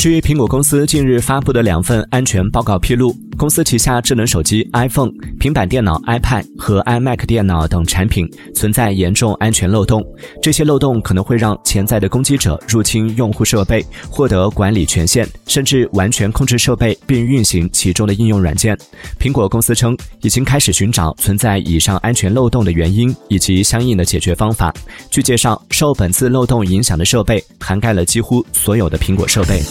据苹果公司近日发布的两份安全报告披露，公司旗下智能手机 iPhone、平板电脑 iPad 和 iMac 电脑等产品存在严重安全漏洞。这些漏洞可能会让潜在的攻击者入侵用户设备，获得管理权限，甚至完全控制设备并运行其中的应用软件。苹果公司称，已经开始寻找存在以上安全漏洞的原因以及相应的解决方法。据介绍，受本次漏洞影响的设备涵盖了几乎所有的苹果设备。